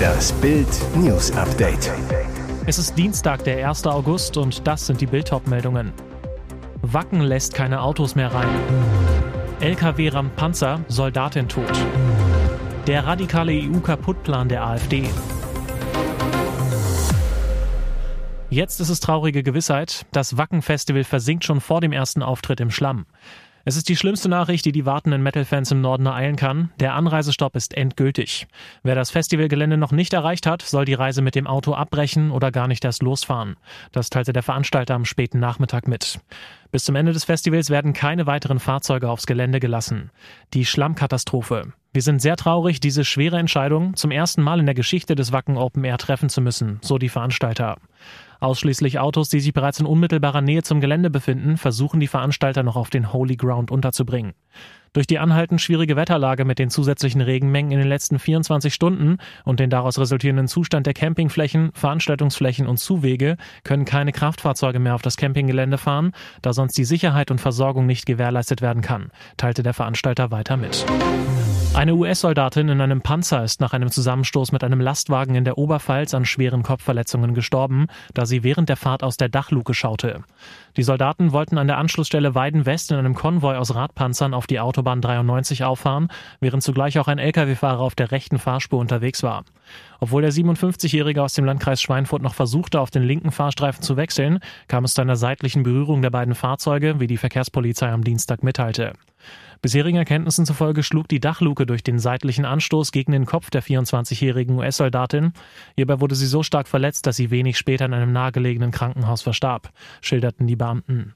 Das Bild News Update. Es ist Dienstag, der 1. August und das sind die Bild-Top-Meldungen. Wacken lässt keine Autos mehr rein. LKW rammt Panzer, Soldatin tot. Der radikale EU-Kaputtplan der AfD. Jetzt ist es traurige Gewissheit, das Wacken-Festival versinkt schon vor dem ersten Auftritt im Schlamm. Es ist die schlimmste Nachricht, die die wartenden Metal-Fans im Norden ereilen kann. Der Anreisestopp ist endgültig. Wer das Festivalgelände noch nicht erreicht hat, soll die Reise mit dem Auto abbrechen oder gar nicht erst losfahren. Das teilte der Veranstalter am späten Nachmittag mit. Bis zum Ende des Festivals werden keine weiteren Fahrzeuge aufs Gelände gelassen. Die Schlammkatastrophe. Wir sind sehr traurig, diese schwere Entscheidung zum ersten Mal in der Geschichte des Wacken Open Air treffen zu müssen, so die Veranstalter. Ausschließlich Autos, die sich bereits in unmittelbarer Nähe zum Gelände befinden, versuchen die Veranstalter noch auf den Holy Ground unterzubringen. Durch die anhaltend schwierige Wetterlage mit den zusätzlichen Regenmengen in den letzten 24 Stunden und den daraus resultierenden Zustand der Campingflächen, Veranstaltungsflächen und Zuwege können keine Kraftfahrzeuge mehr auf das Campinggelände fahren, da sonst die Sicherheit und Versorgung nicht gewährleistet werden kann, teilte der Veranstalter weiter mit. Eine US-Soldatin in einem Panzer ist nach einem Zusammenstoß mit einem Lastwagen in der Oberpfalz an schweren Kopfverletzungen gestorben, da sie während der Fahrt aus der Dachluke schaute. Die Soldaten wollten an der Anschlussstelle Weiden-West in einem Konvoi aus Radpanzern auf die Autobahn 93 auffahren, während zugleich auch ein Lkw-Fahrer auf der rechten Fahrspur unterwegs war. Obwohl der 57-Jährige aus dem Landkreis Schweinfurt noch versuchte, auf den linken Fahrstreifen zu wechseln, kam es zu einer seitlichen Berührung der beiden Fahrzeuge, wie die Verkehrspolizei am Dienstag mitteilte. Bisherigen Erkenntnissen zufolge schlug die Dachluke durch den seitlichen Anstoß gegen den Kopf der 24-jährigen US-Soldatin. Hierbei wurde sie so stark verletzt, dass sie wenig später in einem nahegelegenen Krankenhaus verstarb, schilderten die Beamten.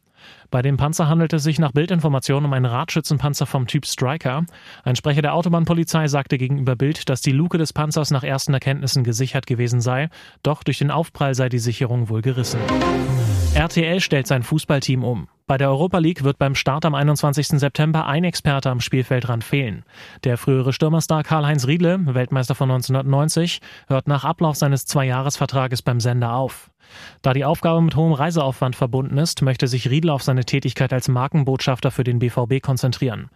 Bei dem Panzer handelt es sich nach Bildinformationen um einen Radschützenpanzer vom Typ Striker. Ein Sprecher der Autobahnpolizei sagte gegenüber Bild, dass die Luke des Panzers nach ersten Erkenntnissen gesichert gewesen sei, doch durch den Aufprall sei die Sicherung wohl gerissen. RTL stellt sein Fußballteam um. Bei der Europa League wird beim Start am 21. September ein Experte am Spielfeldrand fehlen. Der frühere Stürmerstar Karl-Heinz Riedle, Weltmeister von 1990, hört nach Ablauf seines Zweijahresvertrages beim Sender auf. Da die Aufgabe mit hohem Reiseaufwand verbunden ist, möchte sich Riedle auf seine Tätigkeit als Markenbotschafter für den BVB konzentrieren.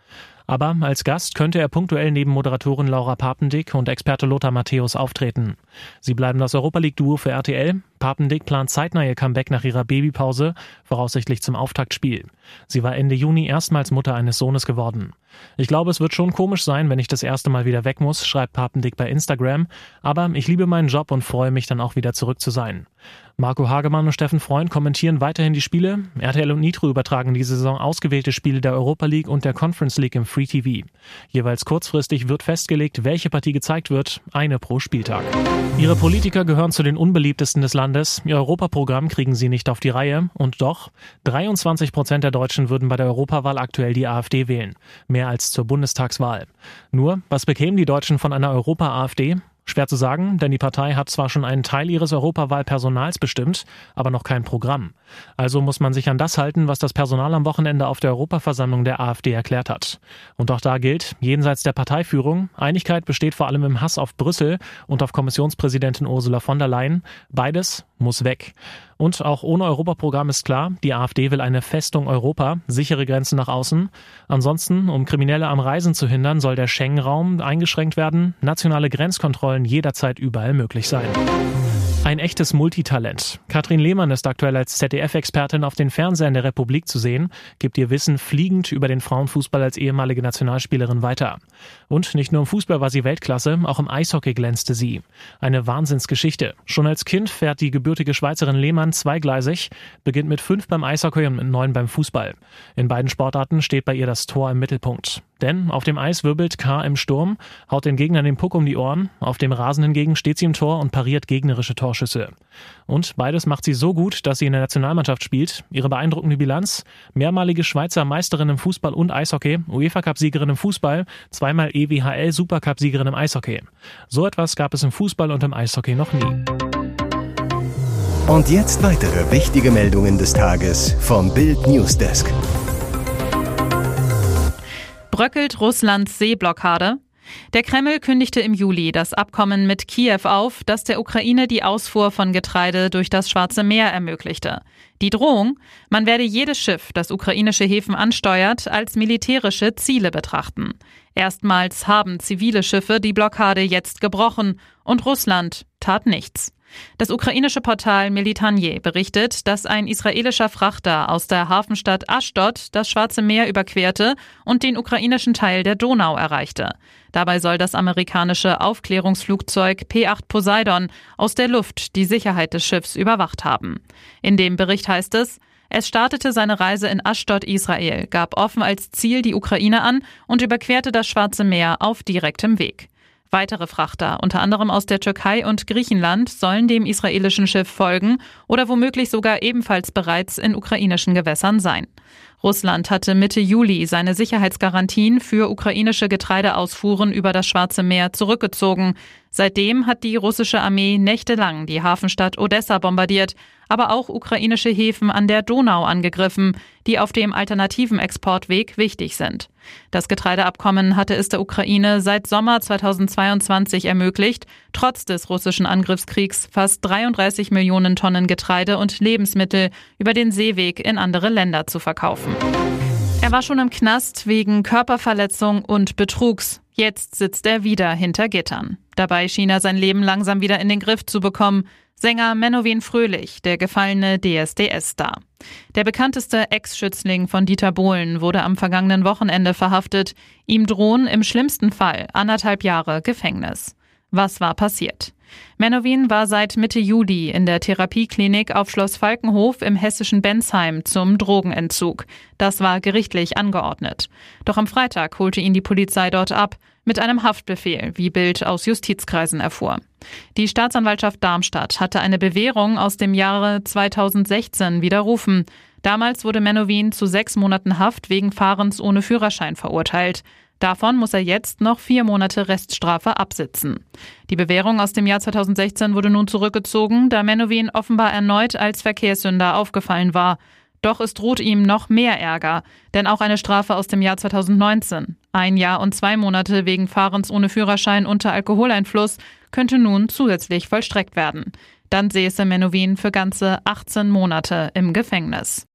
Aber als Gast könnte er punktuell neben Moderatorin Laura Papendick und Experte Lothar Matthäus auftreten. Sie bleiben das Europa League Duo für RTL. Papendick plant zeitnah ihr Comeback nach ihrer Babypause, voraussichtlich zum Auftaktspiel. Sie war Ende Juni erstmals Mutter eines Sohnes geworden. Ich glaube, es wird schon komisch sein, wenn ich das erste Mal wieder weg muss, schreibt Papendick bei Instagram. Aber ich liebe meinen Job und freue mich dann auch wieder zurück zu sein. Marco Hagemann und Steffen Freund kommentieren weiterhin die Spiele. RTL und Nitro übertragen diese Saison ausgewählte Spiele der Europa League und der Conference League im Free TV. Jeweils kurzfristig wird festgelegt, welche Partie gezeigt wird, eine pro Spieltag. Ihre Politiker gehören zu den unbeliebtesten des Landes. Ihr Europaprogramm kriegen sie nicht auf die Reihe. Und doch, 23 Prozent der Deutschen würden bei der Europawahl aktuell die AfD wählen. Mehr als zur Bundestagswahl. Nur, was bekämen die Deutschen von einer Europa-AfD? Schwer zu sagen, denn die Partei hat zwar schon einen Teil ihres Europawahlpersonals bestimmt, aber noch kein Programm. Also muss man sich an das halten, was das Personal am Wochenende auf der Europaversammlung der AfD erklärt hat. Und auch da gilt, jenseits der Parteiführung, Einigkeit besteht vor allem im Hass auf Brüssel und auf Kommissionspräsidentin Ursula von der Leyen. Beides muss weg. Und auch ohne Europaprogramm ist klar, die AfD will eine Festung Europa, sichere Grenzen nach außen. Ansonsten, um Kriminelle am Reisen zu hindern, soll der Schengen-Raum eingeschränkt werden, nationale Grenzkontrollen jederzeit überall möglich sein. Ein echtes Multitalent. Katrin Lehmann ist aktuell als ZDF-Expertin auf den Fernsehern der Republik zu sehen, gibt ihr Wissen fliegend über den Frauenfußball als ehemalige Nationalspielerin weiter. Und nicht nur im Fußball war sie Weltklasse, auch im Eishockey glänzte sie. Eine Wahnsinnsgeschichte. Schon als Kind fährt die gebürtige Schweizerin Lehmann zweigleisig, beginnt mit fünf beim Eishockey und mit neun beim Fußball. In beiden Sportarten steht bei ihr das Tor im Mittelpunkt. Denn auf dem Eis wirbelt K im Sturm, haut den Gegnern den Puck um die Ohren, auf dem Rasen hingegen steht sie im Tor und pariert gegnerische Torschüsse. Und beides macht sie so gut, dass sie in der Nationalmannschaft spielt. Ihre beeindruckende Bilanz, mehrmalige Schweizer Meisterin im Fußball und Eishockey, UEFA-Cup-Siegerin im Fußball, zweimal EWHL-Supercup-Siegerin im Eishockey. So etwas gab es im Fußball und im Eishockey noch nie. Und jetzt weitere wichtige Meldungen des Tages vom Bild Newsdesk bröckelt Russlands Seeblockade? Der Kreml kündigte im Juli das Abkommen mit Kiew auf, das der Ukraine die Ausfuhr von Getreide durch das Schwarze Meer ermöglichte. Die Drohung, man werde jedes Schiff, das ukrainische Häfen ansteuert, als militärische Ziele betrachten. Erstmals haben zivile Schiffe die Blockade jetzt gebrochen und Russland tat nichts. Das ukrainische Portal Militanje berichtet, dass ein israelischer Frachter aus der Hafenstadt Ashdod das Schwarze Meer überquerte und den ukrainischen Teil der Donau erreichte. Dabei soll das amerikanische Aufklärungsflugzeug P-8 Poseidon aus der Luft die Sicherheit des Schiffs überwacht haben. In dem Bericht heißt es, es startete seine Reise in Ashdod, Israel, gab offen als Ziel die Ukraine an und überquerte das Schwarze Meer auf direktem Weg. Weitere Frachter, unter anderem aus der Türkei und Griechenland, sollen dem israelischen Schiff folgen oder womöglich sogar ebenfalls bereits in ukrainischen Gewässern sein. Russland hatte Mitte Juli seine Sicherheitsgarantien für ukrainische Getreideausfuhren über das Schwarze Meer zurückgezogen. Seitdem hat die russische Armee nächtelang die Hafenstadt Odessa bombardiert, aber auch ukrainische Häfen an der Donau angegriffen, die auf dem alternativen Exportweg wichtig sind. Das Getreideabkommen hatte es der Ukraine seit Sommer 2022 ermöglicht, trotz des russischen Angriffskriegs fast 33 Millionen Tonnen Getreide und Lebensmittel über den Seeweg in andere Länder zu verkaufen. Er war schon im Knast wegen Körperverletzung und Betrugs. Jetzt sitzt er wieder hinter Gittern. Dabei schien er sein Leben langsam wieder in den Griff zu bekommen. Sänger Menowin Fröhlich, der gefallene DSDS-Star. Der bekannteste Ex-Schützling von Dieter Bohlen wurde am vergangenen Wochenende verhaftet. Ihm drohen im schlimmsten Fall anderthalb Jahre Gefängnis. Was war passiert? Menowin war seit Mitte Juli in der Therapieklinik auf Schloss Falkenhof im hessischen Bensheim zum Drogenentzug. Das war gerichtlich angeordnet. Doch am Freitag holte ihn die Polizei dort ab mit einem Haftbefehl, wie Bild aus Justizkreisen erfuhr. Die Staatsanwaltschaft Darmstadt hatte eine Bewährung aus dem Jahre 2016 widerrufen. Damals wurde Menowin zu sechs Monaten Haft wegen Fahrens ohne Führerschein verurteilt. Davon muss er jetzt noch vier Monate Reststrafe absitzen. Die Bewährung aus dem Jahr 2016 wurde nun zurückgezogen, da Menowin offenbar erneut als Verkehrssünder aufgefallen war. Doch es droht ihm noch mehr Ärger, denn auch eine Strafe aus dem Jahr 2019, ein Jahr und zwei Monate wegen Fahrens ohne Führerschein unter Alkoholeinfluss, könnte nun zusätzlich vollstreckt werden. Dann säße Menowin für ganze 18 Monate im Gefängnis.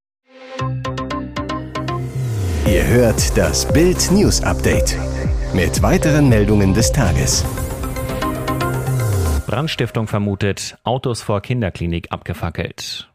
Ihr hört das Bild News Update mit weiteren Meldungen des Tages. Brandstiftung vermutet, Autos vor Kinderklinik abgefackelt.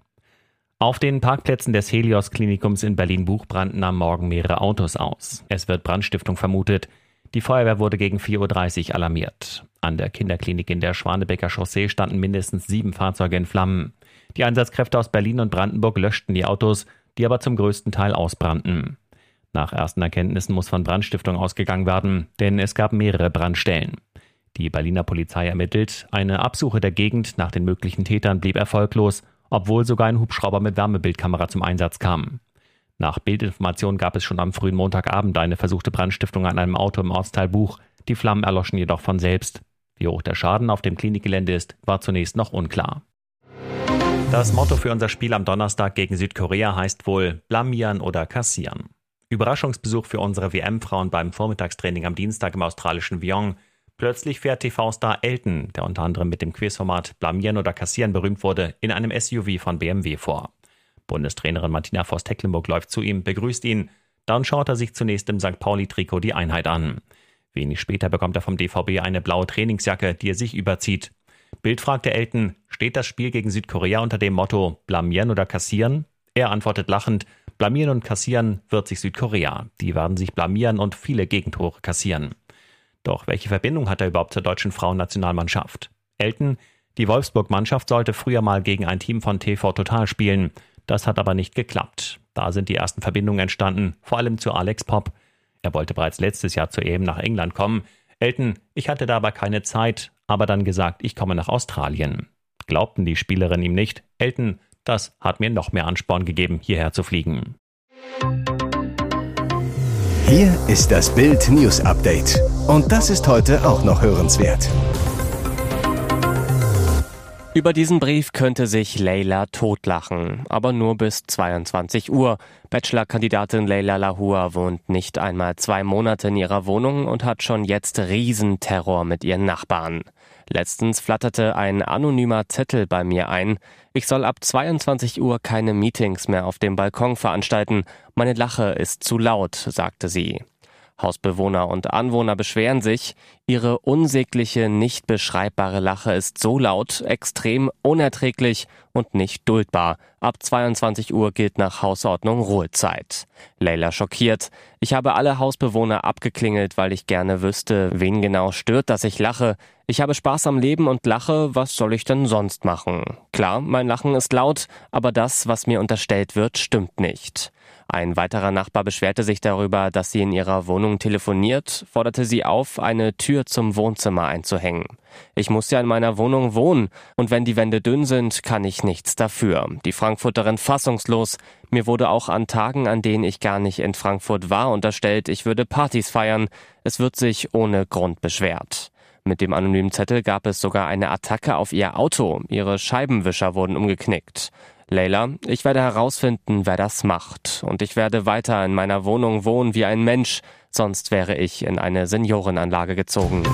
Auf den Parkplätzen des Helios Klinikums in Berlin-Buch brannten am Morgen mehrere Autos aus. Es wird Brandstiftung vermutet. Die Feuerwehr wurde gegen 4.30 Uhr alarmiert. An der Kinderklinik in der Schwanebecker Chaussee standen mindestens sieben Fahrzeuge in Flammen. Die Einsatzkräfte aus Berlin und Brandenburg löschten die Autos, die aber zum größten Teil ausbrannten. Nach ersten Erkenntnissen muss von Brandstiftung ausgegangen werden, denn es gab mehrere Brandstellen. Die Berliner Polizei ermittelt, eine Absuche der Gegend nach den möglichen Tätern blieb erfolglos obwohl sogar ein Hubschrauber mit Wärmebildkamera zum Einsatz kam. Nach Bildinformationen gab es schon am frühen Montagabend eine versuchte Brandstiftung an einem Auto im Ortsteil Buch. Die Flammen erloschen jedoch von selbst. Wie hoch der Schaden auf dem Klinikgelände ist, war zunächst noch unklar. Das Motto für unser Spiel am Donnerstag gegen Südkorea heißt wohl blamieren oder kassieren. Überraschungsbesuch für unsere WM-Frauen beim Vormittagstraining am Dienstag im australischen Vyong. Plötzlich fährt TV-Star Elton, der unter anderem mit dem Quizformat Blamieren oder Kassieren berühmt wurde, in einem SUV von BMW vor. Bundestrainerin Martina Voss-Tecklenburg läuft zu ihm, begrüßt ihn. Dann schaut er sich zunächst im St. Pauli-Trikot die Einheit an. Wenig später bekommt er vom DVB eine blaue Trainingsjacke, die er sich überzieht. Bild fragte Elton, steht das Spiel gegen Südkorea unter dem Motto Blamieren oder Kassieren? Er antwortet lachend, Blamieren und Kassieren wird sich Südkorea. Die werden sich blamieren und viele Gegentore kassieren. Doch welche Verbindung hat er überhaupt zur deutschen Frauennationalmannschaft? Elton, die Wolfsburg-Mannschaft sollte früher mal gegen ein Team von TV Total spielen. Das hat aber nicht geklappt. Da sind die ersten Verbindungen entstanden, vor allem zu Alex Pop. Er wollte bereits letztes Jahr zu EM nach England kommen. Elton, ich hatte da aber keine Zeit, aber dann gesagt, ich komme nach Australien. Glaubten die Spielerinnen ihm nicht. Elton, das hat mir noch mehr Ansporn gegeben, hierher zu fliegen. Hier ist das Bild News Update. Und das ist heute auch noch hörenswert. Über diesen Brief könnte sich Leila totlachen, aber nur bis 22 Uhr. Bachelorkandidatin Leila Lahua wohnt nicht einmal zwei Monate in ihrer Wohnung und hat schon jetzt Riesenterror mit ihren Nachbarn. Letztens flatterte ein anonymer Zettel bei mir ein. Ich soll ab 22 Uhr keine Meetings mehr auf dem Balkon veranstalten. Meine Lache ist zu laut, sagte sie. Hausbewohner und Anwohner beschweren sich, ihre unsägliche, nicht beschreibbare Lache ist so laut, extrem unerträglich und nicht duldbar. Ab 22 Uhr gilt nach Hausordnung Ruhezeit. Leila schockiert. Ich habe alle Hausbewohner abgeklingelt, weil ich gerne wüsste, wen genau stört, dass ich lache. Ich habe Spaß am Leben und lache, was soll ich denn sonst machen? Klar, mein Lachen ist laut, aber das, was mir unterstellt wird, stimmt nicht. Ein weiterer Nachbar beschwerte sich darüber, dass sie in ihrer Wohnung telefoniert, forderte sie auf, eine Tür zum Wohnzimmer einzuhängen. Ich muss ja in meiner Wohnung wohnen, und wenn die Wände dünn sind, kann ich nichts dafür. Die Frankfurterin fassungslos. Mir wurde auch an Tagen, an denen ich gar nicht in Frankfurt war, unterstellt, ich würde Partys feiern. Es wird sich ohne Grund beschwert. Mit dem anonymen Zettel gab es sogar eine Attacke auf ihr Auto. Ihre Scheibenwischer wurden umgeknickt. Leila, ich werde herausfinden, wer das macht. Und ich werde weiter in meiner Wohnung wohnen wie ein Mensch, sonst wäre ich in eine Seniorenanlage gezogen.